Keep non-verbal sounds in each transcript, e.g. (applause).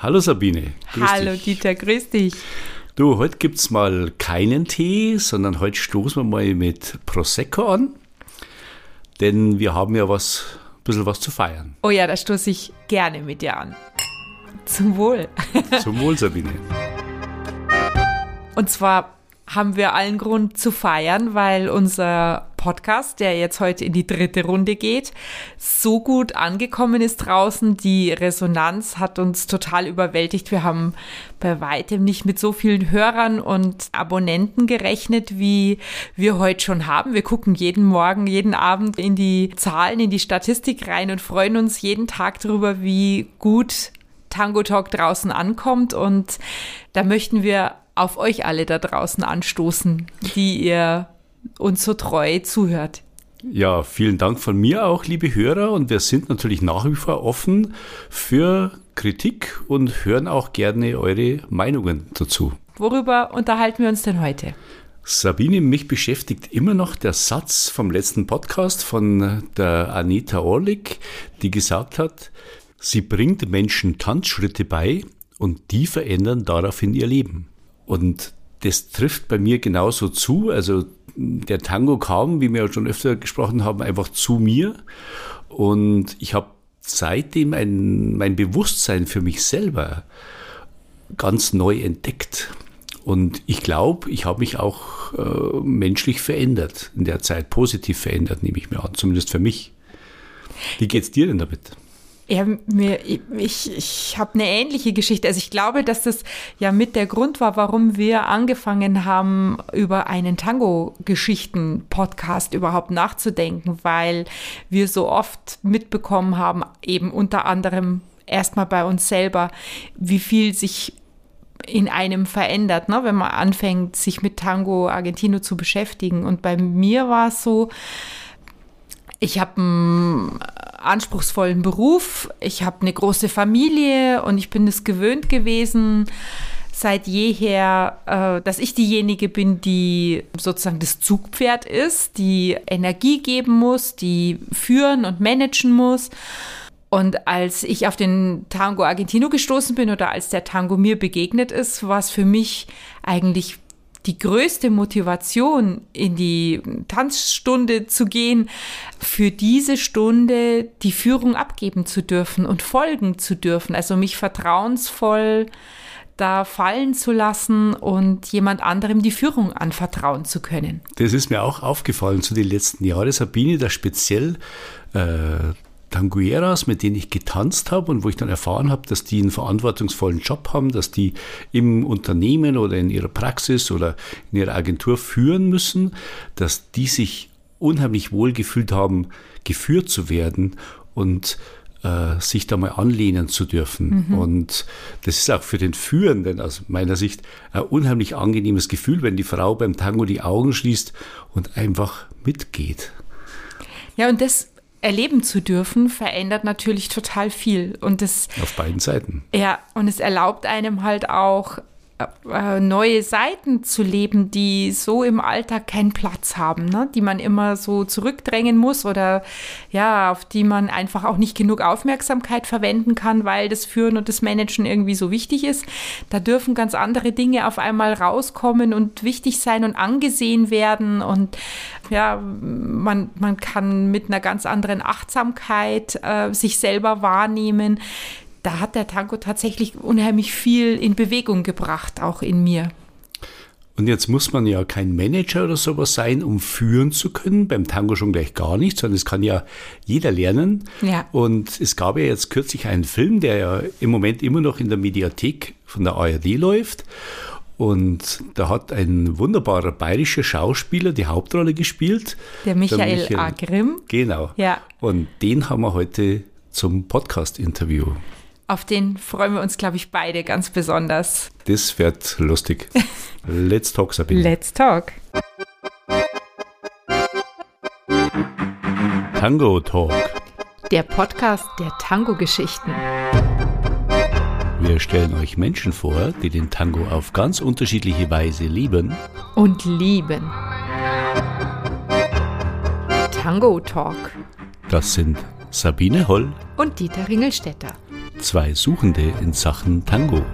Hallo Sabine. Grüß Hallo dich. Dieter, grüß dich. Du, heute gibt es mal keinen Tee, sondern heute stoßen wir mal mit Prosecco an. Denn wir haben ja was, ein bisschen was zu feiern. Oh ja, da stoße ich gerne mit dir an. Zum Wohl. (laughs) Zum Wohl, Sabine. Und zwar haben wir allen Grund zu feiern, weil unser Podcast, der jetzt heute in die dritte Runde geht, so gut angekommen ist draußen. Die Resonanz hat uns total überwältigt. Wir haben bei weitem nicht mit so vielen Hörern und Abonnenten gerechnet, wie wir heute schon haben. Wir gucken jeden Morgen, jeden Abend in die Zahlen, in die Statistik rein und freuen uns jeden Tag darüber, wie gut Tango Talk draußen ankommt. Und da möchten wir auf euch alle da draußen anstoßen, die ihr uns so treu zuhört. Ja, vielen Dank von mir auch, liebe Hörer. Und wir sind natürlich nach wie vor offen für Kritik und hören auch gerne eure Meinungen dazu. Worüber unterhalten wir uns denn heute? Sabine, mich beschäftigt immer noch der Satz vom letzten Podcast von der Anita Orlik, die gesagt hat, sie bringt Menschen Tanzschritte bei und die verändern daraufhin ihr Leben. Und das trifft bei mir genauso zu. Also der Tango kam, wie wir schon öfter gesprochen haben, einfach zu mir. Und ich habe seitdem ein, mein Bewusstsein für mich selber ganz neu entdeckt. Und ich glaube, ich habe mich auch äh, menschlich verändert in der Zeit, positiv verändert, nehme ich mir an, zumindest für mich. Wie geht's dir denn damit? Ja, mir, ich, ich habe eine ähnliche Geschichte. Also ich glaube, dass das ja mit der Grund war, warum wir angefangen haben, über einen Tango-Geschichten-Podcast überhaupt nachzudenken, weil wir so oft mitbekommen haben, eben unter anderem erstmal bei uns selber, wie viel sich in einem verändert, ne, wenn man anfängt, sich mit Tango Argentino zu beschäftigen. Und bei mir war es so, ich habe einen anspruchsvollen Beruf, ich habe eine große Familie und ich bin es gewöhnt gewesen, seit jeher, äh, dass ich diejenige bin, die sozusagen das Zugpferd ist, die Energie geben muss, die führen und managen muss. Und als ich auf den Tango Argentino gestoßen bin oder als der Tango mir begegnet ist, war es für mich eigentlich die größte Motivation, in die Tanzstunde zu gehen, für diese Stunde die Führung abgeben zu dürfen und folgen zu dürfen. Also mich vertrauensvoll da fallen zu lassen und jemand anderem die Führung anvertrauen zu können. Das ist mir auch aufgefallen zu den letzten Jahren, Sabine, da speziell äh, Tangueras, mit denen ich getanzt habe und wo ich dann erfahren habe, dass die einen verantwortungsvollen Job haben, dass die im Unternehmen oder in ihrer Praxis oder in ihrer Agentur führen müssen, dass die sich unheimlich wohl gefühlt haben, geführt zu werden und äh, sich da mal anlehnen zu dürfen. Mhm. Und das ist auch für den Führenden aus meiner Sicht ein unheimlich angenehmes Gefühl, wenn die Frau beim Tango die Augen schließt und einfach mitgeht. Ja, und das erleben zu dürfen, verändert natürlich total viel. Und das, Auf beiden Seiten. Ja, und es erlaubt einem halt auch neue Seiten zu leben, die so im Alltag keinen Platz haben, ne? die man immer so zurückdrängen muss oder ja, auf die man einfach auch nicht genug Aufmerksamkeit verwenden kann, weil das Führen und das Managen irgendwie so wichtig ist. Da dürfen ganz andere Dinge auf einmal rauskommen und wichtig sein und angesehen werden und ja, man, man kann mit einer ganz anderen Achtsamkeit äh, sich selber wahrnehmen da hat der Tango tatsächlich unheimlich viel in Bewegung gebracht, auch in mir. Und jetzt muss man ja kein Manager oder sowas sein, um führen zu können. Beim Tango schon gleich gar nicht, sondern es kann ja jeder lernen. Ja. Und es gab ja jetzt kürzlich einen Film, der ja im Moment immer noch in der Mediathek von der ARD läuft. Und da hat ein wunderbarer bayerischer Schauspieler die Hauptrolle gespielt. Der Michael, der Michael A. Grimm. Genau. Ja. Und den haben wir heute zum Podcast-Interview. Auf den freuen wir uns, glaube ich, beide ganz besonders. Das wird lustig. (laughs) Let's talk, Sabine. Let's talk. Tango Talk. Der Podcast der Tango-Geschichten. Wir stellen euch Menschen vor, die den Tango auf ganz unterschiedliche Weise lieben. Und lieben. Tango Talk. Das sind Sabine Holl und Dieter Ringelstetter. Zwei Suchende in Sachen Tango.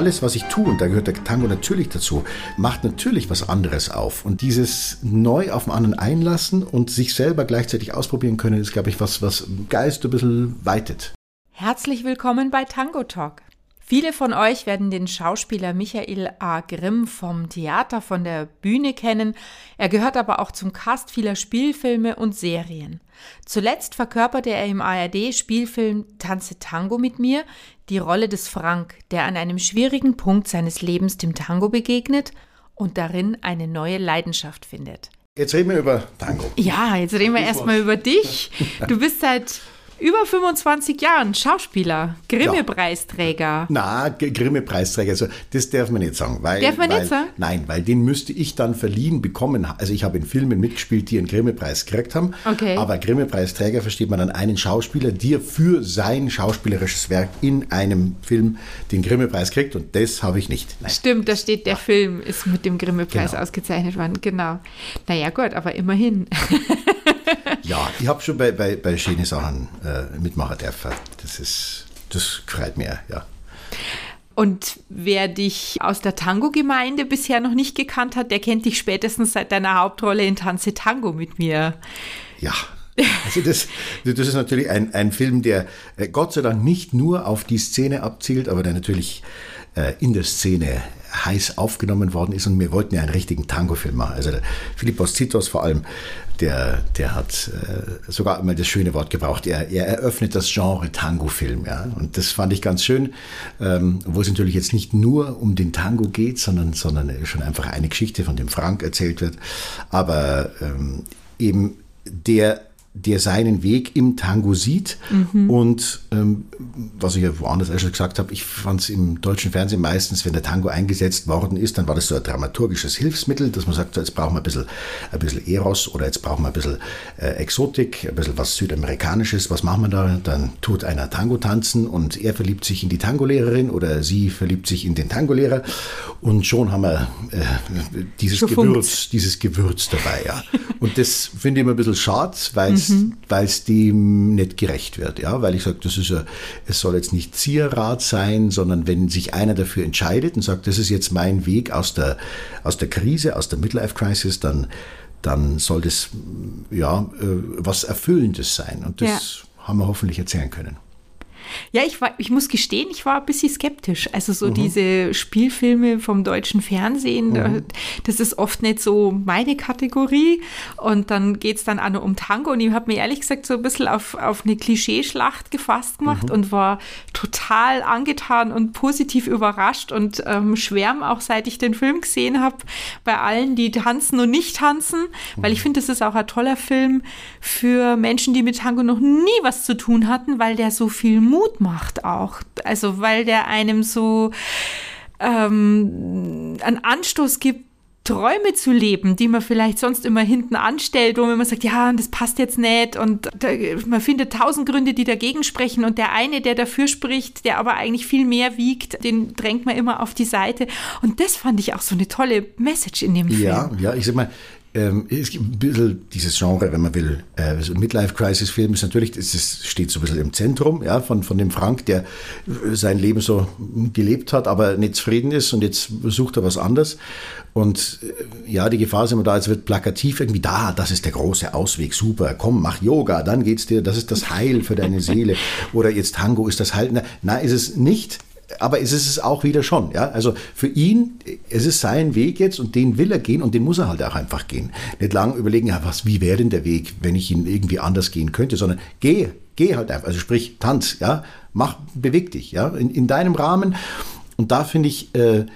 alles, was ich tue, und da gehört der Tango natürlich dazu, macht natürlich was anderes auf. Und dieses neu auf den anderen einlassen und sich selber gleichzeitig ausprobieren können, ist, glaube ich, was, was Geist ein bisschen weitet. Herzlich willkommen bei Tango Talk. Viele von euch werden den Schauspieler Michael A. Grimm vom Theater von der Bühne kennen. Er gehört aber auch zum Cast vieler Spielfilme und Serien. Zuletzt verkörperte er im ARD-Spielfilm Tanze Tango mit mir die Rolle des Frank, der an einem schwierigen Punkt seines Lebens dem Tango begegnet und darin eine neue Leidenschaft findet. Jetzt reden wir über Tango. Ja, jetzt reden wir erstmal über dich. Du bist seit über 25 Jahren Schauspieler, Grimme-Preisträger. Ja. Na, Grimme-Preisträger, also das darf man nicht sagen. Weil, darf man weil, nicht sagen? Nein, weil den müsste ich dann verliehen bekommen. Also ich habe in Filmen mitgespielt, die einen Grimme-Preis gekriegt haben. Okay. Aber Grimme-Preisträger versteht man dann einen Schauspieler, der für sein schauspielerisches Werk in einem Film den Grimme-Preis kriegt und das habe ich nicht. Nein. Stimmt, da steht, der ja. Film ist mit dem Grimme-Preis genau. ausgezeichnet worden. Genau. Naja, gut, aber immerhin. (laughs) ja, ich habe schon bei, bei, bei schönen Sachen äh, mitmachen dürfen. Das ist, das freut mir, ja. Und wer dich aus der Tango-Gemeinde bisher noch nicht gekannt hat, der kennt dich spätestens seit deiner Hauptrolle in Tanze Tango mit mir. Ja, also das, das ist natürlich ein, ein Film, der äh, Gott sei Dank nicht nur auf die Szene abzielt, aber der natürlich in der Szene heiß aufgenommen worden ist und wir wollten ja einen richtigen Tango-Film machen. Also Philippos Zitos vor allem, der, der hat äh, sogar immer das schöne Wort gebraucht. Er, er eröffnet das Genre Tango-Film, ja. Und das fand ich ganz schön, ähm, wo es natürlich jetzt nicht nur um den Tango geht, sondern, sondern schon einfach eine Geschichte von dem Frank erzählt wird. Aber ähm, eben der der seinen Weg im Tango sieht. Mhm. Und ähm, was ich ja woanders schon gesagt habe, ich fand es im deutschen Fernsehen meistens, wenn der Tango eingesetzt worden ist, dann war das so ein dramaturgisches Hilfsmittel, dass man sagt, so, jetzt brauchen wir ein bisschen, ein bisschen Eros oder jetzt brauchen wir ein bisschen äh, Exotik, ein bisschen was Südamerikanisches. Was machen wir da? Dann tut einer Tango tanzen und er verliebt sich in die Tango-Lehrerin oder sie verliebt sich in den Tango-Lehrer und schon haben wir äh, dieses Gewürz, dieses Gewürz dabei. Ja. Und das finde ich immer ein bisschen schade, weil mhm. es dem nicht gerecht wird. Ja? Weil ich sage, das ist ja, es soll jetzt nicht Zierrat sein, sondern wenn sich einer dafür entscheidet und sagt, das ist jetzt mein Weg aus der, aus der Krise, aus der Midlife Crisis, dann, dann soll das ja äh, was Erfüllendes sein. Und das ja. haben wir hoffentlich erzählen können. Ja, ich, war, ich muss gestehen, ich war ein bisschen skeptisch. Also so mhm. diese Spielfilme vom deutschen Fernsehen, mhm. das ist oft nicht so meine Kategorie. Und dann geht es dann auch noch um Tango. Und ich habe mir ehrlich gesagt so ein bisschen auf, auf eine Klischeeschlacht gefasst gemacht mhm. und war total angetan und positiv überrascht und ähm, schwärm auch, seit ich den Film gesehen habe, bei allen, die tanzen und nicht tanzen. Weil ich mhm. finde, das ist auch ein toller Film für Menschen, die mit Tango noch nie was zu tun hatten, weil der so viel Mut Mut macht auch. Also weil der einem so ähm, einen Anstoß gibt, Träume zu leben, die man vielleicht sonst immer hinten anstellt, wo man immer sagt, ja, das passt jetzt nicht und da, man findet tausend Gründe, die dagegen sprechen und der eine, der dafür spricht, der aber eigentlich viel mehr wiegt, den drängt man immer auf die Seite und das fand ich auch so eine tolle Message in dem Film. Ja, ja, ich sag mal, ähm, es gibt ein bisschen dieses Genre, wenn man will. Äh, so Midlife-Crisis-Film ist natürlich, es steht so ein bisschen im Zentrum ja, von, von dem Frank, der äh, sein Leben so gelebt hat, aber nicht zufrieden ist und jetzt sucht er was anderes. Und äh, ja, die Gefahr ist immer da, es wird plakativ irgendwie da, das ist der große Ausweg, super, komm, mach Yoga, dann geht's dir, das ist das Heil für deine Seele. (laughs) Oder jetzt Tango ist das Heil. Nein, ist es nicht aber es ist es auch wieder schon. Ja? Also für ihn, es ist sein Weg jetzt und den will er gehen und den muss er halt auch einfach gehen. Nicht lang überlegen, ja, was, wie wäre denn der Weg, wenn ich ihn irgendwie anders gehen könnte, sondern geh, geh halt einfach. Also sprich, tanz, ja, mach, beweg dich, ja, in, in deinem Rahmen. Und da finde ich, äh,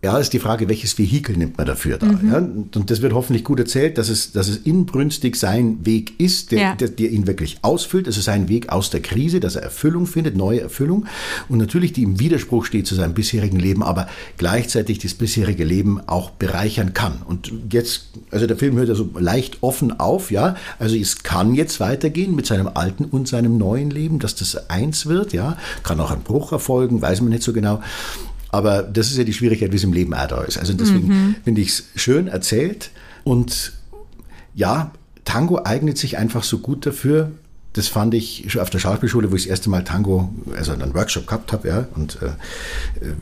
ja, ist die Frage, welches Vehikel nimmt man dafür da? Mhm. Ja? Und das wird hoffentlich gut erzählt, dass es, dass es inbrünstig sein Weg ist, der, ja. der, der, ihn wirklich ausfüllt. Es ist sein Weg aus der Krise, dass er Erfüllung findet, neue Erfüllung. Und natürlich, die im Widerspruch steht zu seinem bisherigen Leben, aber gleichzeitig das bisherige Leben auch bereichern kann. Und jetzt, also der Film hört ja so leicht offen auf, ja. Also es kann jetzt weitergehen mit seinem alten und seinem neuen Leben, dass das eins wird, ja. Kann auch ein Bruch erfolgen, weiß man nicht so genau. Aber das ist ja die Schwierigkeit, wie es im Leben auch da ist. Also deswegen mhm. finde ich es schön erzählt, Und ja, Tango eignet sich einfach so gut dafür. Das fand ich schon auf der Schauspielschule, wo ich das erste Mal Tango, also einen Workshop gehabt habe, ja, und äh, äh,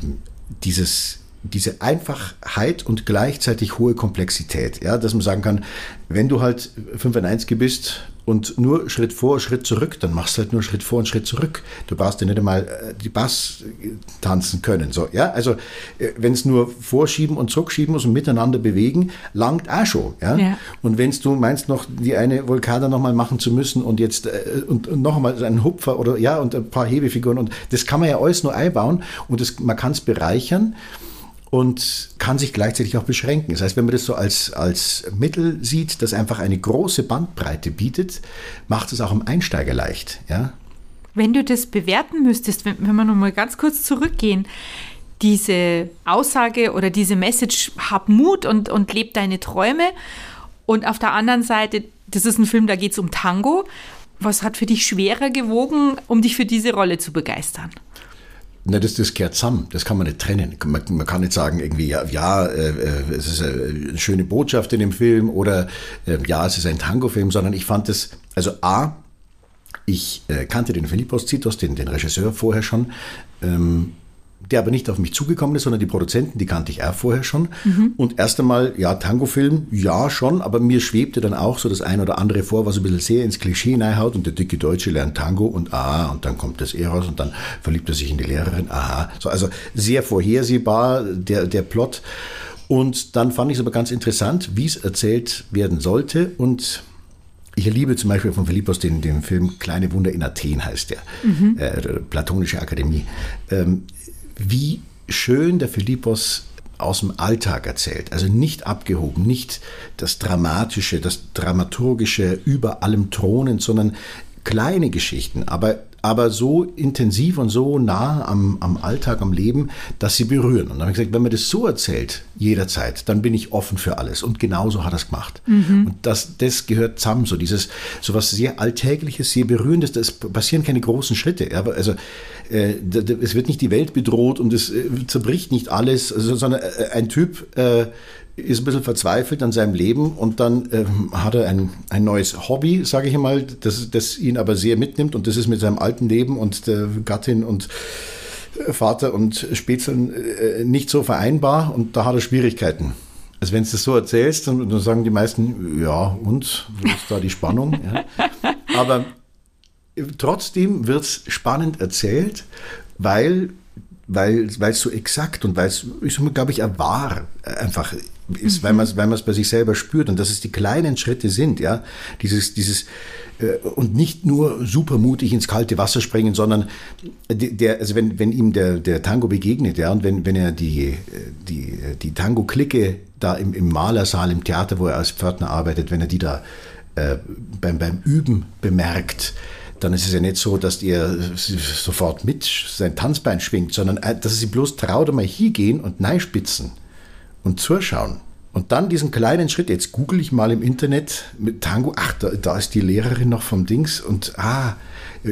dieses diese Einfachheit und gleichzeitig hohe Komplexität, ja, dass man sagen kann, wenn du halt 5 in 1 bist und nur Schritt vor, Schritt zurück, dann machst du halt nur Schritt vor und Schritt zurück. Du brauchst ja nicht einmal äh, die Bass tanzen können. So, ja, also äh, wenn es nur vorschieben und zurückschieben muss und miteinander bewegen, langt auch schon. Ja? ja. Und wenn du meinst, noch die eine Vulkada nochmal machen zu müssen und jetzt äh, und, und noch einmal einen Hupfer oder ja und ein paar Hebefiguren und das kann man ja alles nur einbauen und das, man kann es bereichern und kann sich gleichzeitig auch beschränken. Das heißt, wenn man das so als, als Mittel sieht, das einfach eine große Bandbreite bietet, macht es auch am Einsteiger leicht. Ja? Wenn du das bewerten müsstest, wenn, wenn wir nochmal ganz kurz zurückgehen, diese Aussage oder diese Message, hab Mut und, und leb deine Träume. Und auf der anderen Seite, das ist ein Film, da geht es um Tango. Was hat für dich schwerer gewogen, um dich für diese Rolle zu begeistern? Na, das, das gehört zusammen. Das kann man nicht trennen. Man, man kann nicht sagen, irgendwie, ja, ja äh, äh es ist eine schöne Botschaft in dem Film oder äh, ja, es ist ein Tango-Film, sondern ich fand es, also A, ich äh, kannte den Philippos Zitos, den, den Regisseur, vorher schon. Ähm, der aber nicht auf mich zugekommen ist, sondern die Produzenten, die kannte ich auch vorher schon. Mhm. Und erst einmal, ja, Tango-Film, ja, schon, aber mir schwebte dann auch so das ein oder andere vor, was ein bisschen sehr ins Klischee hineinhaut und der dicke Deutsche lernt Tango und ah, und dann kommt das Eros und dann verliebt er sich in die Lehrerin, aha. So, also sehr vorhersehbar, der, der Plot. Und dann fand ich es aber ganz interessant, wie es erzählt werden sollte und ich liebe zum Beispiel von Philippos den, den Film Kleine Wunder in Athen heißt der, mhm. äh, Platonische Akademie. Ähm, wie schön der Philippos aus dem Alltag erzählt. Also nicht abgehoben, nicht das Dramatische, das Dramaturgische über allem thronend, sondern kleine Geschichten, aber aber so intensiv und so nah am, am Alltag, am Leben, dass sie berühren. Und dann habe ich gesagt, wenn man das so erzählt, jederzeit, dann bin ich offen für alles. Und genauso hat er es gemacht. Mhm. Und das, das gehört zusammen, so dieses, so was sehr Alltägliches, sehr Berührendes, das passieren keine großen Schritte. Also, äh, es wird nicht die Welt bedroht und es äh, zerbricht nicht alles, also, sondern äh, ein Typ, äh, ist ein bisschen verzweifelt an seinem Leben und dann ähm, hat er ein, ein neues Hobby, sage ich mal, das, das ihn aber sehr mitnimmt und das ist mit seinem alten Leben und der Gattin und äh, Vater und Spätzeln äh, nicht so vereinbar und da hat er Schwierigkeiten. Also wenn du das so erzählst, dann, dann sagen die meisten, ja und, wo ist da die Spannung? Ja. Aber trotzdem wird es spannend erzählt, weil weil es so exakt und weil es, ich glaube ich, wahr einfach ist, mhm. weil man es weil bei sich selber spürt und dass es die kleinen Schritte sind, ja, dieses, dieses äh, und nicht nur super mutig ins kalte Wasser springen, sondern der, also wenn, wenn ihm der, der Tango begegnet, ja, und wenn, wenn er die, die, die Tango-Clique da im, im Malersaal, im Theater, wo er als Pförtner arbeitet, wenn er die da äh, beim, beim Üben bemerkt, dann ist es ja nicht so, dass er sofort mit sein Tanzbein schwingt, sondern äh, dass sich bloß traut, einmal hingehen und neispitzen und zuschauen. Und dann diesen kleinen Schritt, jetzt google ich mal im Internet mit Tango, ach, da, da ist die Lehrerin noch vom Dings und ah,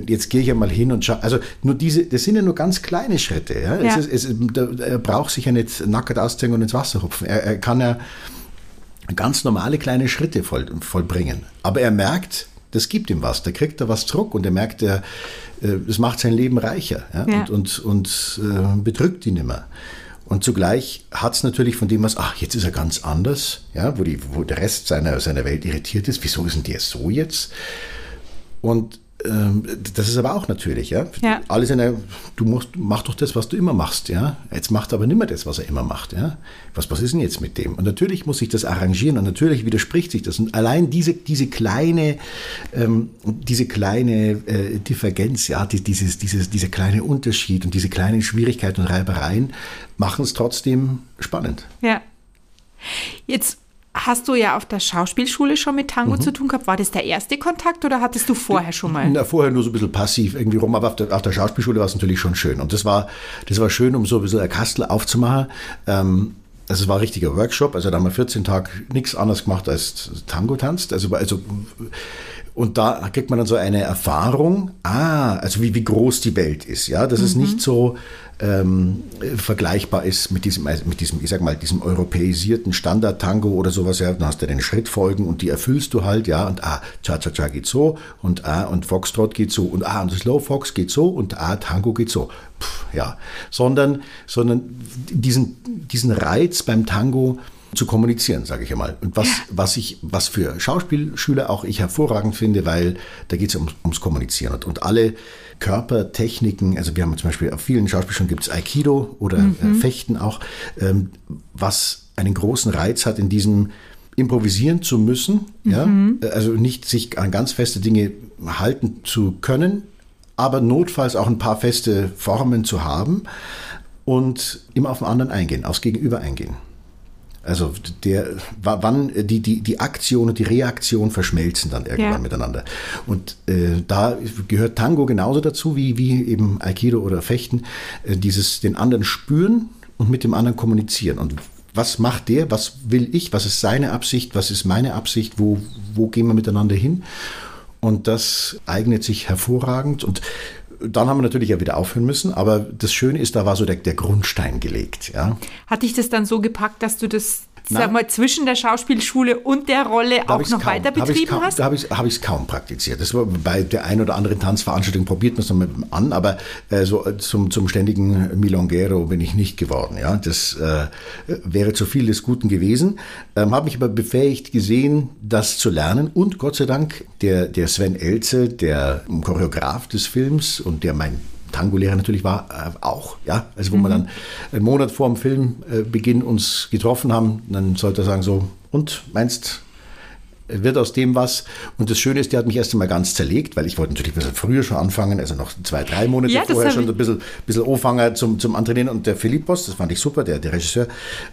jetzt gehe ich ja mal hin und schaue. Also nur diese, das sind ja nur ganz kleine Schritte. Ja? ja. Es ist, es, er braucht sich ja nicht nackert ausziehen und ins Wasser hupfen. Er, er kann ja ganz normale kleine Schritte voll, vollbringen. Aber er merkt, das gibt ihm was. Da kriegt er was zurück und er merkt, er, äh, das macht sein Leben reicher ja? ja. und, und, und äh, bedrückt ihn immer. Und zugleich hat es natürlich von dem was, ach, jetzt ist er ganz anders, ja, wo, die, wo der Rest seiner, seiner Welt irritiert ist. Wieso ist denn der so jetzt? Und das ist aber auch natürlich, ja. ja. Alles in der, du musst, mach doch das, was du immer machst, ja. Jetzt macht er aber nicht mehr das, was er immer macht, ja. Was, was ist denn jetzt mit dem? Und natürlich muss sich das arrangieren und natürlich widerspricht sich das. Und allein diese, diese kleine, ähm, diese kleine äh, Divergenz, ja, die, dieses, dieses, dieser kleine Unterschied und diese kleinen Schwierigkeiten und Reibereien machen es trotzdem spannend. Ja. Jetzt Hast du ja auf der Schauspielschule schon mit Tango mhm. zu tun gehabt? War das der erste Kontakt oder hattest du vorher schon mal? Na, vorher nur so ein bisschen passiv irgendwie rum, aber auf der, auf der Schauspielschule war es natürlich schon schön. Und das war, das war schön, um so ein bisschen ein Kastel aufzumachen. Ähm, also es war ein richtiger Workshop, also da haben wir 14 Tage nichts anderes gemacht als Tango tanzt. Also, also Und da kriegt man dann so eine Erfahrung, ah, also wie, wie groß die Welt ist, ja, dass mhm. es nicht so ähm, vergleichbar ist mit diesem, mit diesem, ich sag mal, diesem europäisierten Standard-Tango oder sowas, ja, dann hast du den Schrittfolgen und die erfüllst du halt, ja, und ah, Cha-Cha-Cha geht so. Und ah, und Foxtrot geht so. Und ah, und Slow Fox geht so. Und ah, Tango geht so. Puh, ja, sondern, sondern diesen, diesen Reiz beim Tango, zu kommunizieren, sage ich einmal. Und was, was ich, was für Schauspielschüler auch ich hervorragend finde, weil da geht es um, ums Kommunizieren. Und, und alle Körpertechniken, also wir haben zum Beispiel auf vielen Schauspielschulen gibt es Aikido oder mhm. äh, Fechten auch, ähm, was einen großen Reiz hat in diesem improvisieren zu müssen, mhm. ja, also nicht sich an ganz feste Dinge halten zu können, aber notfalls auch ein paar feste Formen zu haben und immer auf den anderen eingehen, aufs Gegenüber eingehen. Also der, wann die, die, die Aktion und die Reaktion verschmelzen dann irgendwann ja. miteinander. Und äh, da gehört Tango genauso dazu wie, wie eben Aikido oder Fechten, äh, dieses den anderen spüren und mit dem anderen kommunizieren. Und was macht der, was will ich, was ist seine Absicht, was ist meine Absicht, wo, wo gehen wir miteinander hin? Und das eignet sich hervorragend. Und dann haben wir natürlich ja wieder aufhören müssen, aber das Schöne ist, da war so der, der Grundstein gelegt. Ja. Hat dich das dann so gepackt, dass du das sag mal, zwischen der Schauspielschule und der Rolle auch noch kaum, weiter betrieben kaum, hast? Da habe ich es hab kaum praktiziert. Das war bei der einen oder anderen Tanzveranstaltung probiert man es noch an, aber äh, so äh, zum, zum ständigen Milongero bin ich nicht geworden. Ja, das äh, wäre zu viel des Guten gewesen. Ähm, habe mich aber befähigt gesehen, das zu lernen und Gott sei Dank der, der Sven Elze, der Choreograf des Films und der mein Tango-Lehrer natürlich war, äh, auch. Ja? Also wo mhm. wir dann einen Monat vor dem Filmbeginn äh, uns getroffen haben, dann sollte er sagen so, und meinst, wird aus dem was. Und das Schöne ist, der hat mich erst einmal ganz zerlegt, weil ich wollte natürlich ein bisschen früher schon anfangen, also noch zwei, drei Monate ja, vorher schon ein bisschen, bisschen Anfangen zum, zum Antrainieren. Und der Philippos, das fand ich super, der, der Regisseur,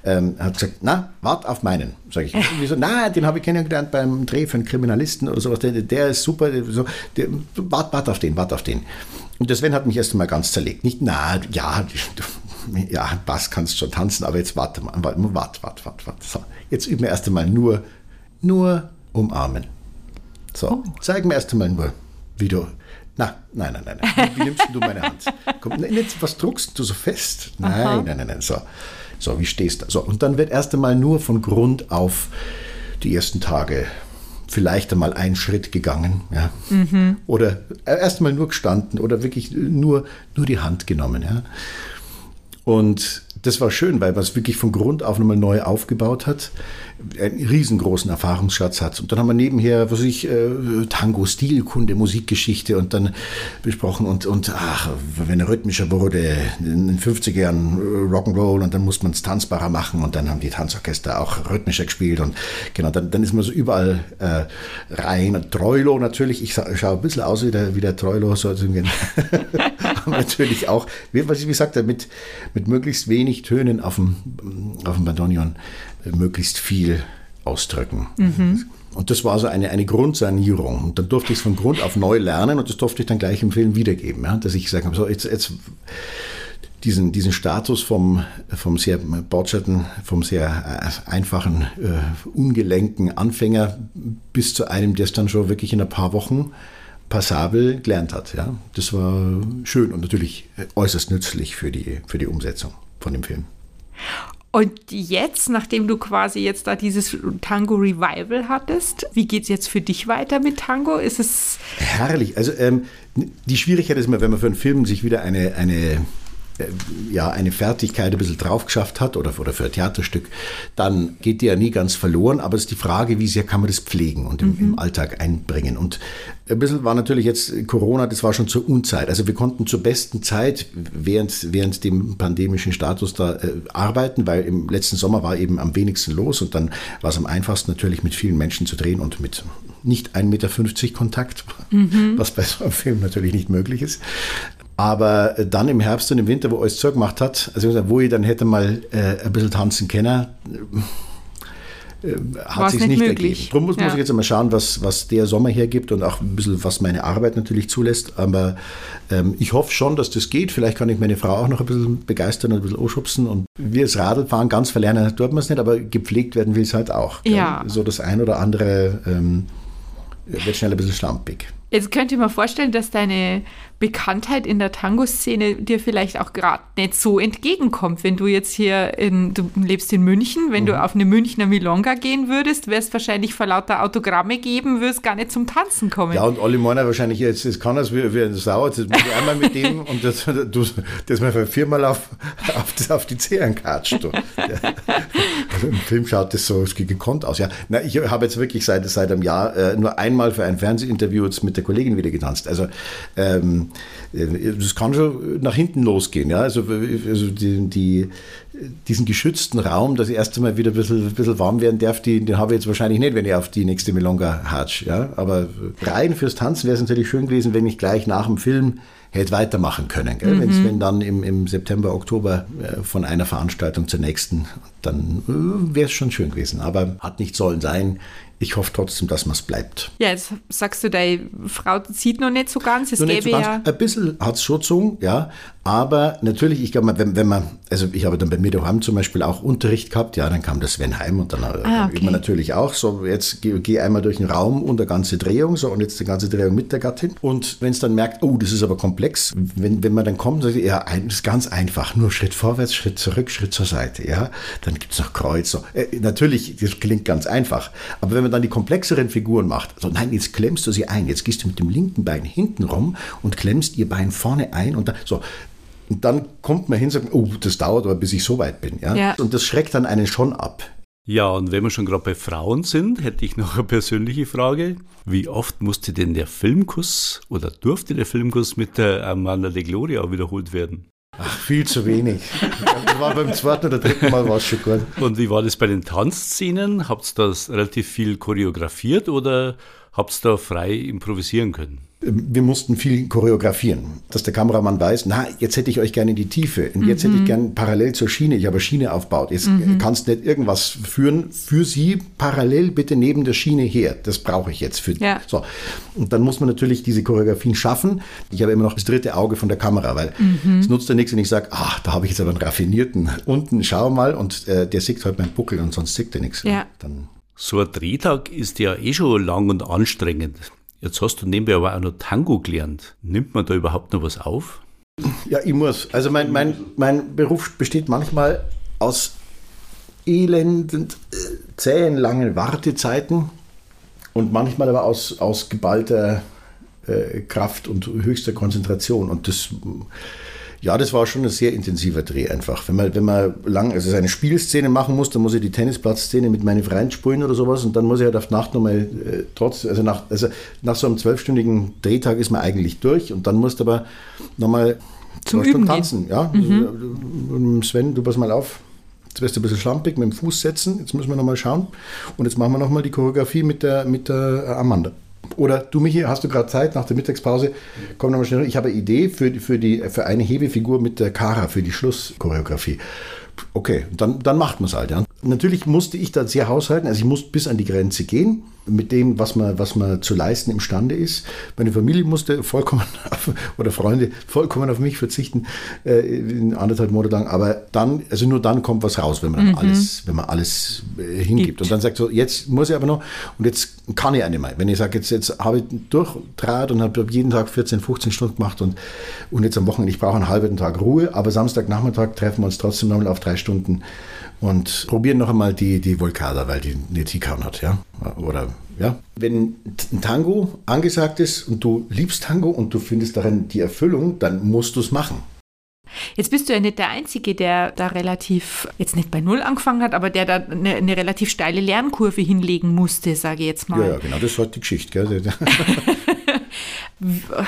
ähm, hat gesagt, na, wart auf meinen. Sag ich, wieso? Na, den habe ich kennengelernt beim Dreh für einen Kriminalisten oder sowas. Der, der ist super, so, der, wart, wart auf den, wart auf den. Und der Sven hat mich erst einmal ganz zerlegt. Nicht, na, ja, (laughs) ja, Bass kannst schon tanzen, aber jetzt warte mal, warte, warte, warte, warte. So, jetzt üben wir erst einmal nur, nur umarmen. So, oh. zeig mir erst einmal nur, wie du. Na, nein, nein, nein, nein. Wie nimmst du meine Hand? Komm, nicht, was druckst du so fest? Nein, Aha. nein, nein, nein. So, so, wie stehst du? So, und dann wird erst einmal nur von Grund auf die ersten Tage vielleicht einmal einen Schritt gegangen, ja. Mhm. Oder erst einmal nur gestanden oder wirklich nur, nur die Hand genommen, ja. Und das war schön, weil man es wirklich von Grund auf nochmal neu aufgebaut hat, einen riesengroßen Erfahrungsschatz hat. Und dann haben wir nebenher, was ich, äh, Tango, Stilkunde, Musikgeschichte und dann besprochen und, und ach, wenn er rhythmischer wurde, in den 50er Jahren Rock'n'Roll und dann muss man es tanzbarer machen und dann haben die Tanzorchester auch rhythmischer gespielt und genau, dann, dann ist man so überall äh, rein. Troilo natürlich, ich schaue ein bisschen aus wie der, wie der Troilo, so (laughs) natürlich auch, wie, was ich wie sagte, mit, mit möglichst wenig Tönen auf dem, auf dem Bandoneon äh, möglichst viel ausdrücken. Mhm. Und das war so eine, eine Grundsanierung. Und dann durfte ich es von Grund auf neu lernen und das durfte ich dann gleich im Film wiedergeben. Ja? Dass ich habe, so jetzt, jetzt diesen, diesen Status vom, vom sehr bordscherten, vom sehr äh, einfachen, äh, ungelenken Anfänger bis zu einem, der es dann schon wirklich in ein paar Wochen passabel gelernt hat. Ja? Das war schön und natürlich äußerst nützlich für die, für die Umsetzung von dem Film. Und jetzt, nachdem du quasi jetzt da dieses Tango Revival hattest, wie geht es jetzt für dich weiter mit Tango? Ist es. Herrlich. Also ähm, die Schwierigkeit ist immer, wenn man für einen Film sich wieder eine, eine ja, eine Fertigkeit ein bisschen drauf geschafft hat oder, oder für ein Theaterstück, dann geht die ja nie ganz verloren. Aber es ist die Frage, wie sehr kann man das pflegen und im, mhm. im Alltag einbringen. Und ein bisschen war natürlich jetzt Corona, das war schon zur Unzeit. Also wir konnten zur besten Zeit während, während dem pandemischen Status da äh, arbeiten, weil im letzten Sommer war eben am wenigsten los und dann war es am einfachsten natürlich mit vielen Menschen zu drehen und mit nicht 1,50 Meter Kontakt, mhm. was bei so einem Film natürlich nicht möglich ist. Aber dann im Herbst und im Winter, wo alles zugemacht hat, also wo ich dann hätte mal äh, ein bisschen tanzen können, äh, hat sich nicht, nicht möglich. ergeben. Darum muss, ja. muss ich jetzt mal schauen, was, was der Sommer hergibt und auch ein bisschen, was meine Arbeit natürlich zulässt. Aber ähm, ich hoffe schon, dass das geht. Vielleicht kann ich meine Frau auch noch ein bisschen begeistern und ein bisschen anschubsen. Und wir das Radlfahren ganz verlernen, tut man es nicht, aber gepflegt werden will es halt auch. Ja. So das ein oder andere ähm, wird schnell ein bisschen schlampig. Jetzt könnt ihr mir vorstellen, dass deine Bekanntheit in der Tango-Szene dir vielleicht auch gerade nicht so entgegenkommt. Wenn du jetzt hier in, du lebst in München, wenn mhm. du auf eine Münchner Milonga gehen würdest, wärst wahrscheinlich vor lauter Autogramme geben, würdest gar nicht zum Tanzen kommen. Ja, und alle meinen wahrscheinlich, jetzt das kann das wie, wie ein Sau, jetzt muss ich einmal mit dem (laughs) und das, du, das mal viermal auf, auf, auf die Zehen katscht. Im Film schaut das so gekonnt aus. Ja, na, ich habe jetzt wirklich seit, seit einem Jahr äh, nur einmal für ein Fernsehinterview jetzt mit der Kollegin wieder getanzt. Also ähm, das kann schon nach hinten losgehen. Ja? Also, also die, die, diesen geschützten Raum, dass ich erst einmal wieder ein bisschen, ein bisschen warm werden darf, die, den habe ich jetzt wahrscheinlich nicht, wenn ich auf die nächste Milonga hatsch. Ja? Aber rein fürs Tanzen wäre es natürlich schön gewesen, wenn ich gleich nach dem Film hätte weitermachen können. Mhm. Wenn dann im, im September, Oktober äh, von einer Veranstaltung zur nächsten, dann äh, wäre es schon schön gewesen. Aber hat nicht sollen sein ich hoffe trotzdem, dass man es bleibt. Ja, jetzt sagst du, deine Frau zieht noch nicht so ganz. Es noch gäbe so ganz. Ja ein bisschen hat es schon gezogen, ja. Aber natürlich, ich glaube, wenn, wenn man, also ich habe dann bei mir daheim zum Beispiel auch Unterricht gehabt, ja, dann kam der Sven heim und dann ah, okay. man natürlich auch so, jetzt gehe geh einmal durch den Raum und eine ganze Drehung, so und jetzt die ganze Drehung mit der Gattin. Und wenn es dann merkt, oh, das ist aber komplex, wenn, wenn man dann kommt, sagt ja, das ist ganz einfach, nur Schritt vorwärts, Schritt zurück, Schritt zur Seite, ja. Dann gibt es noch Kreuz. So. Äh, natürlich, das klingt ganz einfach, aber wenn man dann die komplexeren Figuren macht, also nein, jetzt klemmst du sie ein, jetzt gehst du mit dem linken Bein hinten rum und klemmst ihr Bein vorne ein und dann, so, und dann kommt man hin und sagt, oh, das dauert aber, bis ich so weit bin. Ja? ja. Und das schreckt dann einen schon ab. Ja, und wenn wir schon gerade bei Frauen sind, hätte ich noch eine persönliche Frage. Wie oft musste denn der Filmkuss oder durfte der Filmkuss mit der Amanda de Gloria wiederholt werden? Ach, viel zu wenig. Das war beim zweiten oder dritten Mal war es schon gut. Und wie war das bei den Tanzszenen? Habt ihr das relativ viel choreografiert oder habt ihr da frei improvisieren können? Wir mussten viel choreografieren, dass der Kameramann weiß, na, jetzt hätte ich euch gerne in die Tiefe und jetzt mhm. hätte ich mhm. gerne parallel zur Schiene, ich habe eine Schiene aufgebaut. Jetzt mhm. kannst nicht irgendwas führen für sie parallel bitte neben der Schiene her. Das brauche ich jetzt für. Ja. So. Und dann muss man natürlich diese Choreografien schaffen. Ich habe immer noch das dritte Auge von der Kamera, weil mhm. es nutzt ja nichts, wenn ich sage, ach, da habe ich jetzt aber einen raffinierten unten, schau mal und äh, der sieht halt meinen Buckel und sonst sieht er nichts. Ja. Dann so ein Drehtag ist ja eh schon lang und anstrengend. Jetzt hast du nebenbei aber auch noch Tango gelernt. Nimmt man da überhaupt noch was auf? Ja, ich muss. Also mein, mein, mein Beruf besteht manchmal aus elenden, äh, zähen, langen Wartezeiten und manchmal aber aus, aus geballter äh, Kraft und höchster Konzentration. Und das ja, das war schon ein sehr intensiver Dreh einfach. Wenn man, wenn man lang, also eine Spielszene machen muss, dann muss ich die Tennisplatzszene mit meinen Freien spielen oder sowas und dann muss ich halt auf Nacht nochmal äh, trotz, also nach, also nach so einem zwölfstündigen Drehtag ist man eigentlich durch und dann musst du aber nochmal zum Üben tanzen. Ja? Mhm. Sven, du pass mal auf. Jetzt wirst du ein bisschen schlampig mit dem Fuß setzen. Jetzt müssen wir nochmal schauen. Und jetzt machen wir nochmal die Choreografie mit der, mit der Amanda. Oder du, Michi, hast du gerade Zeit nach der Mittagspause? Komm nochmal schnell. Ich habe eine Idee für, für, die, für eine Hebefigur mit der Kara, für die Schlusschoreografie. Okay, dann, dann macht man es halt. Ja. Natürlich musste ich da sehr haushalten. Also ich musste bis an die Grenze gehen mit dem, was man, was man zu leisten imstande ist. Meine Familie musste vollkommen (laughs) auf, oder Freunde vollkommen auf mich verzichten äh, in anderthalb Monate lang. Aber dann, also nur dann kommt was raus, wenn man mhm. alles, wenn man alles äh, hingibt. Gibt. Und dann sagt so, jetzt muss ich aber noch und jetzt kann ich auch nicht mehr. Wenn ich sage, jetzt, jetzt habe ich durchdraht und habe jeden Tag 14, 15 Stunden gemacht und, und jetzt am Wochenende, ich brauche einen halben Tag Ruhe, aber Samstagnachmittag treffen wir uns trotzdem nochmal auf drei Stunden und probieren noch einmal die, die Volcada, weil die eine Tikan hat, ja. Oder ja. Wenn ein Tango angesagt ist und du liebst Tango und du findest darin die Erfüllung, dann musst du es machen. Jetzt bist du ja nicht der Einzige, der da relativ, jetzt nicht bei Null angefangen hat, aber der da eine, eine relativ steile Lernkurve hinlegen musste, sage ich jetzt mal. Ja, ja genau, das ist halt die Geschichte. Gell? (laughs) (laughs)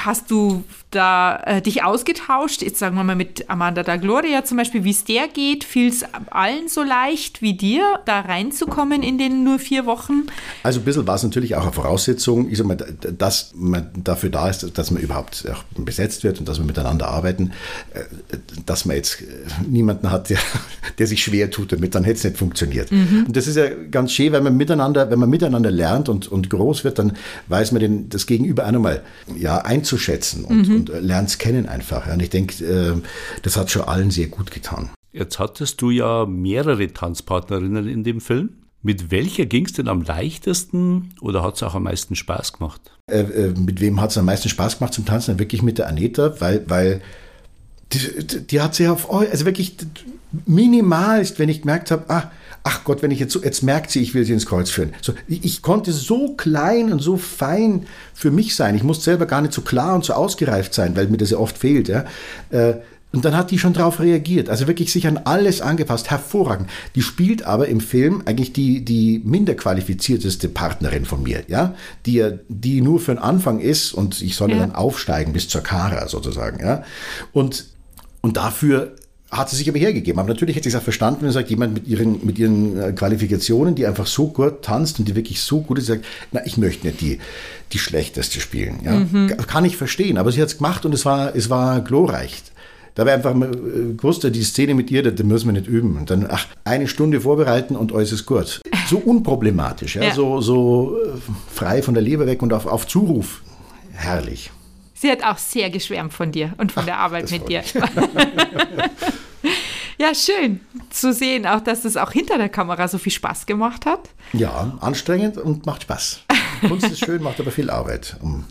Hast du da äh, dich ausgetauscht, jetzt sagen wir mal mit Amanda da Gloria zum Beispiel, wie es der geht? Fiel es allen so leicht wie dir, da reinzukommen in den nur vier Wochen? Also ein bisschen war es natürlich auch eine Voraussetzung, ich sag mal, dass man dafür da ist, dass man überhaupt besetzt wird und dass wir miteinander arbeiten, äh, dass man jetzt äh, niemanden hat, der, (laughs) der sich schwer tut damit, dann hätte es nicht funktioniert. Mhm. Und das ist ja ganz schön, wenn man miteinander, wenn man miteinander lernt und, und groß wird, dann weiß man den, das Gegenüber auch nochmal ja, einzuschätzen und, mhm. und äh, lernt es kennen einfach. Und ich denke, äh, das hat schon allen sehr gut getan. Jetzt hattest du ja mehrere Tanzpartnerinnen in dem Film. Mit welcher ging es denn am leichtesten oder hat es auch am meisten Spaß gemacht? Äh, äh, mit wem hat es am meisten Spaß gemacht zum Tanzen? Wirklich mit der Aneta, weil, weil die, die hat sich auf euch, also wirklich minimalst, wenn ich gemerkt habe, ah, ach Gott, wenn ich jetzt so, jetzt merkt sie, ich will sie ins Kreuz führen. So, ich, ich, konnte so klein und so fein für mich sein. Ich musste selber gar nicht so klar und so ausgereift sein, weil mir das ja oft fehlt. Ja. Äh, und dann hat die schon darauf reagiert. Also wirklich sich an alles angepasst. Hervorragend. Die spielt aber im Film eigentlich die, die minder qualifizierteste Partnerin von mir, ja. Die, die nur für den Anfang ist und ich soll ja. dann aufsteigen bis zur Kara sozusagen, ja. Und, und dafür hat sie sich aber hergegeben. Aber natürlich hätte ich es auch verstanden, wenn sagt, jemand mit ihren, mit ihren äh, Qualifikationen, die einfach so gut tanzt und die wirklich so gut ist, sagt, na, ich möchte nicht die, die schlechteste spielen. Ja? Mhm. Kann ich verstehen. Aber sie hat es gemacht und es war, es war glorreich. Da wäre einfach äh, gewusst, die Szene mit ihr, da müssen wir nicht üben. Und dann, ach, eine Stunde vorbereiten und alles ist gut. So unproblematisch, ja? ja. So, so äh, frei von der Leber weg und auf, auf Zuruf. Herrlich. Sie hat auch sehr geschwärmt von dir und von ach, der Arbeit mit dir. (laughs) ja, schön zu sehen, auch dass es auch hinter der Kamera so viel Spaß gemacht hat. Ja, anstrengend und macht Spaß. Kunst ist schön, macht aber viel Arbeit. Um,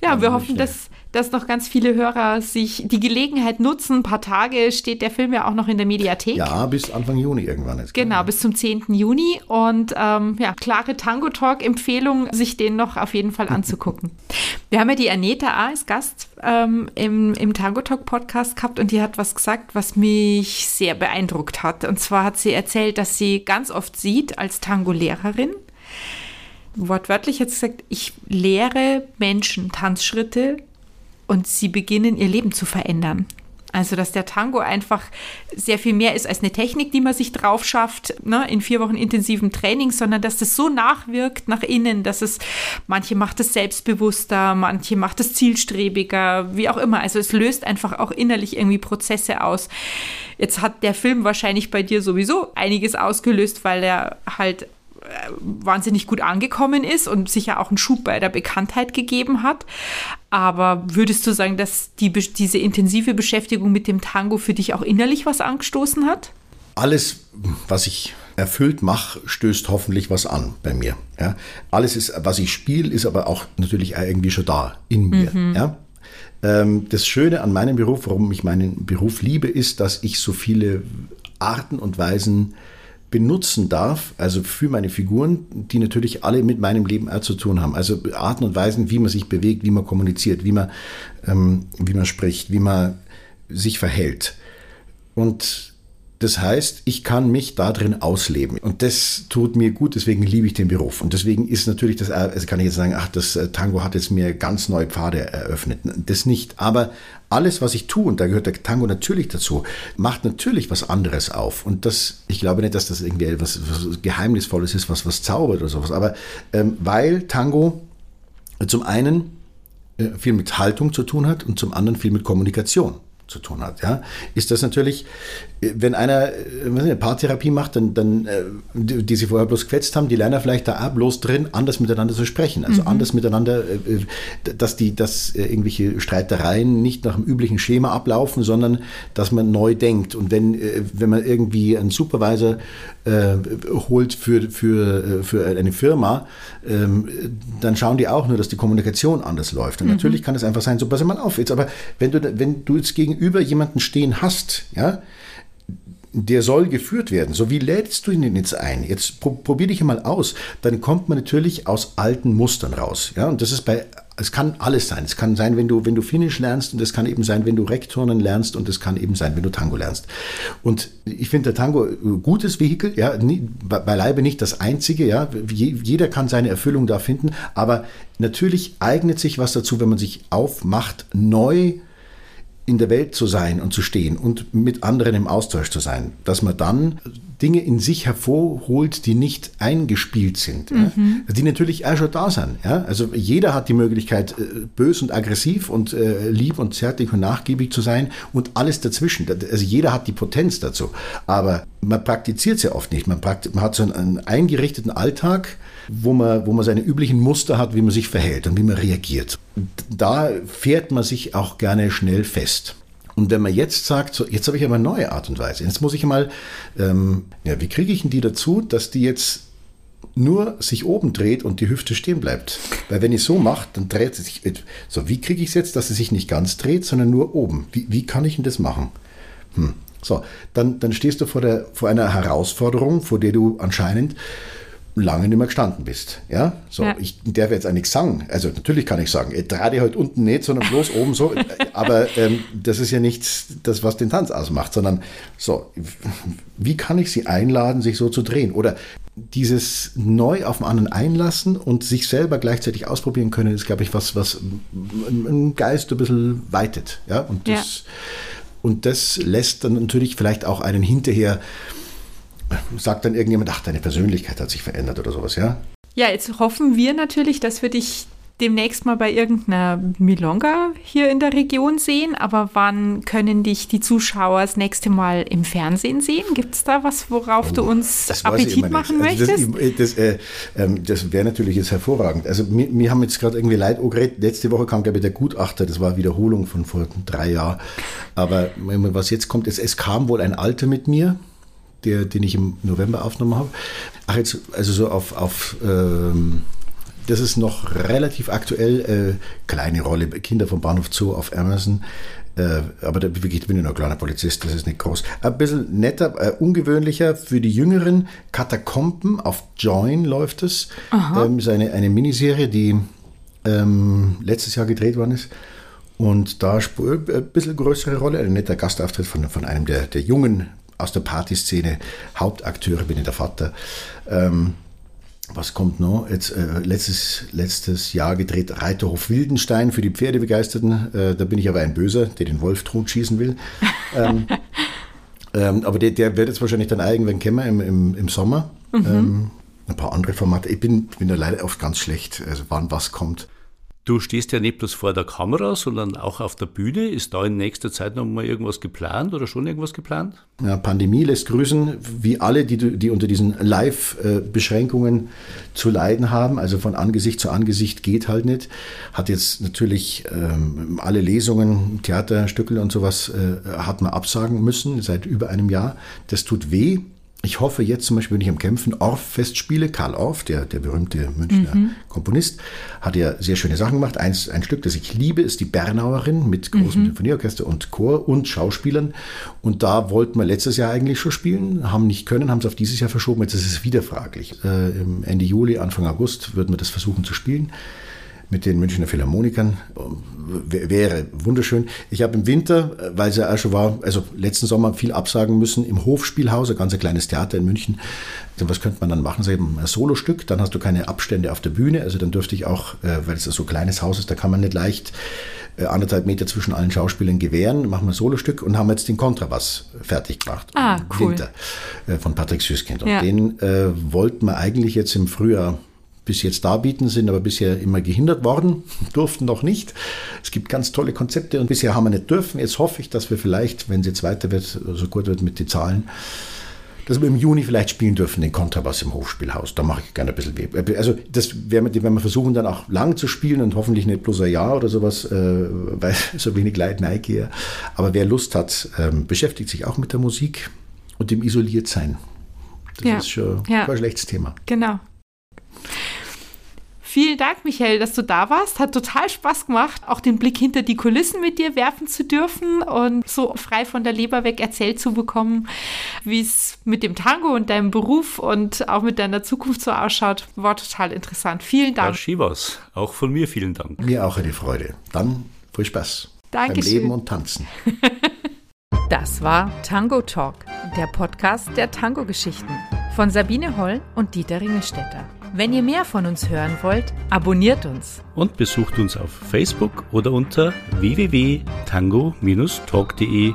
ja, wir hoffen, dass dass noch ganz viele Hörer sich die Gelegenheit nutzen. Ein paar Tage steht der Film ja auch noch in der Mediathek. Ja, bis Anfang Juni irgendwann. Ist genau, bis zum 10. Juni. Und ähm, ja, klare Tango Talk-Empfehlung, sich den noch auf jeden Fall anzugucken. (laughs) Wir haben ja die Aneta A. als Gast ähm, im, im Tango Talk Podcast gehabt und die hat was gesagt, was mich sehr beeindruckt hat. Und zwar hat sie erzählt, dass sie ganz oft sieht als Tango-Lehrerin, wortwörtlich jetzt gesagt, ich lehre Menschen Tanzschritte, und sie beginnen ihr Leben zu verändern. Also, dass der Tango einfach sehr viel mehr ist als eine Technik, die man sich drauf schafft, ne, in vier Wochen intensiven Training, sondern dass das so nachwirkt nach innen, dass es, manche macht es selbstbewusster, manche macht es zielstrebiger, wie auch immer. Also, es löst einfach auch innerlich irgendwie Prozesse aus. Jetzt hat der Film wahrscheinlich bei dir sowieso einiges ausgelöst, weil er halt wahnsinnig gut angekommen ist und sicher auch einen Schub bei der Bekanntheit gegeben hat. Aber würdest du sagen, dass die, diese intensive Beschäftigung mit dem Tango für dich auch innerlich was angestoßen hat? Alles, was ich erfüllt mache, stößt hoffentlich was an bei mir. Ja? Alles, ist, was ich spiele, ist aber auch natürlich irgendwie schon da in mir. Mhm. Ja? Ähm, das Schöne an meinem Beruf, warum ich meinen Beruf liebe, ist, dass ich so viele Arten und Weisen benutzen darf, also für meine Figuren, die natürlich alle mit meinem Leben zu tun haben. Also Arten und Weisen, wie man sich bewegt, wie man kommuniziert, wie man, ähm, wie man spricht, wie man sich verhält. Und das heißt, ich kann mich da drin ausleben. Und das tut mir gut, deswegen liebe ich den Beruf. Und deswegen ist natürlich das, also kann ich jetzt sagen, ach, das äh, Tango hat jetzt mir ganz neue Pfade eröffnet. Das nicht. Aber alles, was ich tue, und da gehört der Tango natürlich dazu, macht natürlich was anderes auf. Und das, ich glaube nicht, dass das irgendwie etwas was Geheimnisvolles ist, was was zaubert oder sowas. Aber ähm, weil Tango zum einen äh, viel mit Haltung zu tun hat und zum anderen viel mit Kommunikation zu tun hat, ja, ist das natürlich, wenn einer eine Paartherapie macht, dann, dann äh, die sie vorher bloß gequetzt haben, die lernen vielleicht da auch bloß drin, anders miteinander zu sprechen. Also mhm. anders miteinander, äh, dass die, dass äh, irgendwelche Streitereien nicht nach dem üblichen Schema ablaufen, sondern dass man neu denkt. Und wenn, wenn man irgendwie einen Supervisor äh, holt für, für, für eine Firma, ähm, dann schauen die auch nur, dass die Kommunikation anders läuft. Und mhm. natürlich kann es einfach sein, so pass mal auf jetzt, aber wenn du, wenn du jetzt gegenüber jemanden stehen hast, ja, der soll geführt werden. So, wie lädst du ihn denn jetzt ein? Jetzt probier dich mal aus. Dann kommt man natürlich aus alten Mustern raus. Ja, und das ist bei es kann alles sein. Es kann sein, wenn du, wenn du Finnisch lernst und es kann eben sein, wenn du Rekturnen lernst und es kann eben sein, wenn du Tango lernst. Und ich finde der Tango ein gutes Vehikel, ja, nie, beileibe nicht das einzige, ja. Jeder kann seine Erfüllung da finden, aber natürlich eignet sich was dazu, wenn man sich aufmacht, neu in der Welt zu sein und zu stehen und mit anderen im Austausch zu sein, dass man dann Dinge in sich hervorholt, die nicht eingespielt sind, mhm. ja, die natürlich auch schon da sind. Ja? Also jeder hat die Möglichkeit, äh, bös und aggressiv und äh, lieb und zärtlich und nachgiebig zu sein und alles dazwischen. Also jeder hat die Potenz dazu, aber man praktiziert es ja oft nicht. Man, man hat so einen eingerichteten Alltag, wo man, wo man seine üblichen Muster hat, wie man sich verhält und wie man reagiert. Da fährt man sich auch gerne schnell fest. Und wenn man jetzt sagt, so, jetzt habe ich aber eine neue Art und Weise, jetzt muss ich mal, ähm, ja, wie kriege ich denn die dazu, dass die jetzt nur sich oben dreht und die Hüfte stehen bleibt. Weil wenn ich so mache, dann dreht sie sich. So, wie kriege ich es jetzt, dass sie sich nicht ganz dreht, sondern nur oben? Wie, wie kann ich denn das machen? Hm. So, dann, dann stehst du vor, der, vor einer Herausforderung, vor der du anscheinend lange nicht mehr gestanden bist. Ja, so, ja. ich darf jetzt eigentlich sagen. Also, natürlich kann ich sagen, ich trage halt unten nicht, sondern bloß oben so. (laughs) Aber ähm, das ist ja nicht das, was den Tanz ausmacht, sondern so, wie kann ich sie einladen, sich so zu drehen? Oder dieses neu auf den anderen einlassen und sich selber gleichzeitig ausprobieren können, ist, glaube ich, was, was einen Geist ein bisschen weitet. Ja, und das, ja. und das lässt dann natürlich vielleicht auch einen hinterher, sagt dann irgendjemand, ach, deine Persönlichkeit hat sich verändert oder sowas, ja? Ja, jetzt hoffen wir natürlich, dass wir dich demnächst mal bei irgendeiner Milonga hier in der Region sehen, aber wann können dich die Zuschauer das nächste Mal im Fernsehen sehen? Gibt es da was, worauf oh, du uns Appetit machen also möchtest? Das, das, äh, ähm, das wäre natürlich jetzt hervorragend. Also wir, wir haben jetzt gerade irgendwie Leid angeredet. Letzte Woche kam, glaube ich, der Gutachter, das war Wiederholung von vor drei Jahren. Aber was jetzt kommt, ist, es kam wohl ein Alter mit mir, der, den ich im November aufgenommen habe. Ach, jetzt, also so auf, auf ähm, das ist noch relativ aktuell. Äh, kleine Rolle, Kinder vom Bahnhof Zoo auf Amazon. Äh, aber da wirklich, bin ich noch ein kleiner Polizist, das ist nicht groß. Ein bisschen netter, äh, ungewöhnlicher für die Jüngeren. Katakomben auf Join läuft es. Ähm, ist eine, eine Miniserie, die ähm, letztes Jahr gedreht worden ist. Und da ein äh, bisschen größere Rolle, ein netter Gastauftritt von, von einem der, der Jungen aus der Partyszene, Hauptakteure, bin ich der Vater. Ähm, was kommt noch? Jetzt äh, letztes, letztes Jahr gedreht Reiterhof Wildenstein für die Pferdebegeisterten. Äh, da bin ich aber ein Böser, der den Wolf schießen will. ähm, (laughs) ähm, aber der, der, wird jetzt wahrscheinlich dann irgendwann kommen im, im, im Sommer. Mhm. Ähm, ein paar andere Formate. Ich bin, bin da leider oft ganz schlecht, also wann was kommt. Du stehst ja nicht bloß vor der Kamera, sondern auch auf der Bühne. Ist da in nächster Zeit noch mal irgendwas geplant oder schon irgendwas geplant? Ja, Pandemie lässt grüßen, wie alle, die, die unter diesen Live-Beschränkungen zu leiden haben. Also von Angesicht zu Angesicht geht halt nicht. Hat jetzt natürlich ähm, alle Lesungen, Theaterstücke und sowas äh, hat man absagen müssen seit über einem Jahr. Das tut weh. Ich hoffe jetzt zum Beispiel, wenn ich am Kämpfen Orff-Festspiele, Karl Orff, der, der berühmte Münchner mhm. Komponist, hat ja sehr schöne Sachen gemacht. Eins, ein Stück, das ich liebe, ist die Bernauerin mit großem mhm. Symphonieorchester und Chor und Schauspielern. Und da wollten wir letztes Jahr eigentlich schon spielen, haben nicht können, haben es auf dieses Jahr verschoben. Jetzt ist es wieder fraglich. Äh, Ende Juli, Anfang August würden wir das versuchen zu spielen mit den Münchner Philharmonikern. Wäre wunderschön. Ich habe im Winter, weil es ja auch schon war, also letzten Sommer viel absagen müssen, im Hofspielhaus, ein ganz kleines Theater in München. Was könnte man dann machen? Sie haben ein Solostück, dann hast du keine Abstände auf der Bühne. Also dann dürfte ich auch, äh, weil es so ein kleines Haus ist, da kann man nicht leicht äh, anderthalb Meter zwischen allen Schauspielern gewähren. Machen wir ein Solostück und haben jetzt den Kontrabass fertig gemacht. Ah, cool. Winter, äh, von Patrick Süßkind. Und ja. den äh, wollten wir eigentlich jetzt im Frühjahr bis jetzt darbieten, sind aber bisher immer gehindert worden, (laughs) durften noch nicht. Es gibt ganz tolle Konzepte und bisher haben wir nicht dürfen. Jetzt hoffe ich, dass wir vielleicht, wenn es jetzt weiter wird, so gut wird mit den Zahlen, dass wir im Juni vielleicht spielen dürfen, den Kontrabass im Hofspielhaus. Da mache ich gerne ein bisschen weh. Also das werden wir, werden wir versuchen, dann auch lang zu spielen und hoffentlich nicht bloß ein Jahr oder sowas, äh, weil (laughs) so wenig Leid neige. Aber wer Lust hat, ähm, beschäftigt sich auch mit der Musik und dem Isoliertsein. Das ja. ist schon ja. kein schlechtes Thema. Genau. Vielen Dank, Michael, dass du da warst. Hat total Spaß gemacht, auch den Blick hinter die Kulissen mit dir werfen zu dürfen und so frei von der Leber weg erzählt zu bekommen, wie es mit dem Tango und deinem Beruf und auch mit deiner Zukunft so ausschaut. War total interessant. Vielen Dank. Herr Schivas, auch von mir vielen Dank. Mir auch eine Freude. Dann viel Spaß Dankeschön. beim Leben und Tanzen. (laughs) Das war Tango Talk, der Podcast der Tango-Geschichten von Sabine Holl und Dieter Ringestetter. Wenn ihr mehr von uns hören wollt, abonniert uns. Und besucht uns auf Facebook oder unter www.tango-talk.de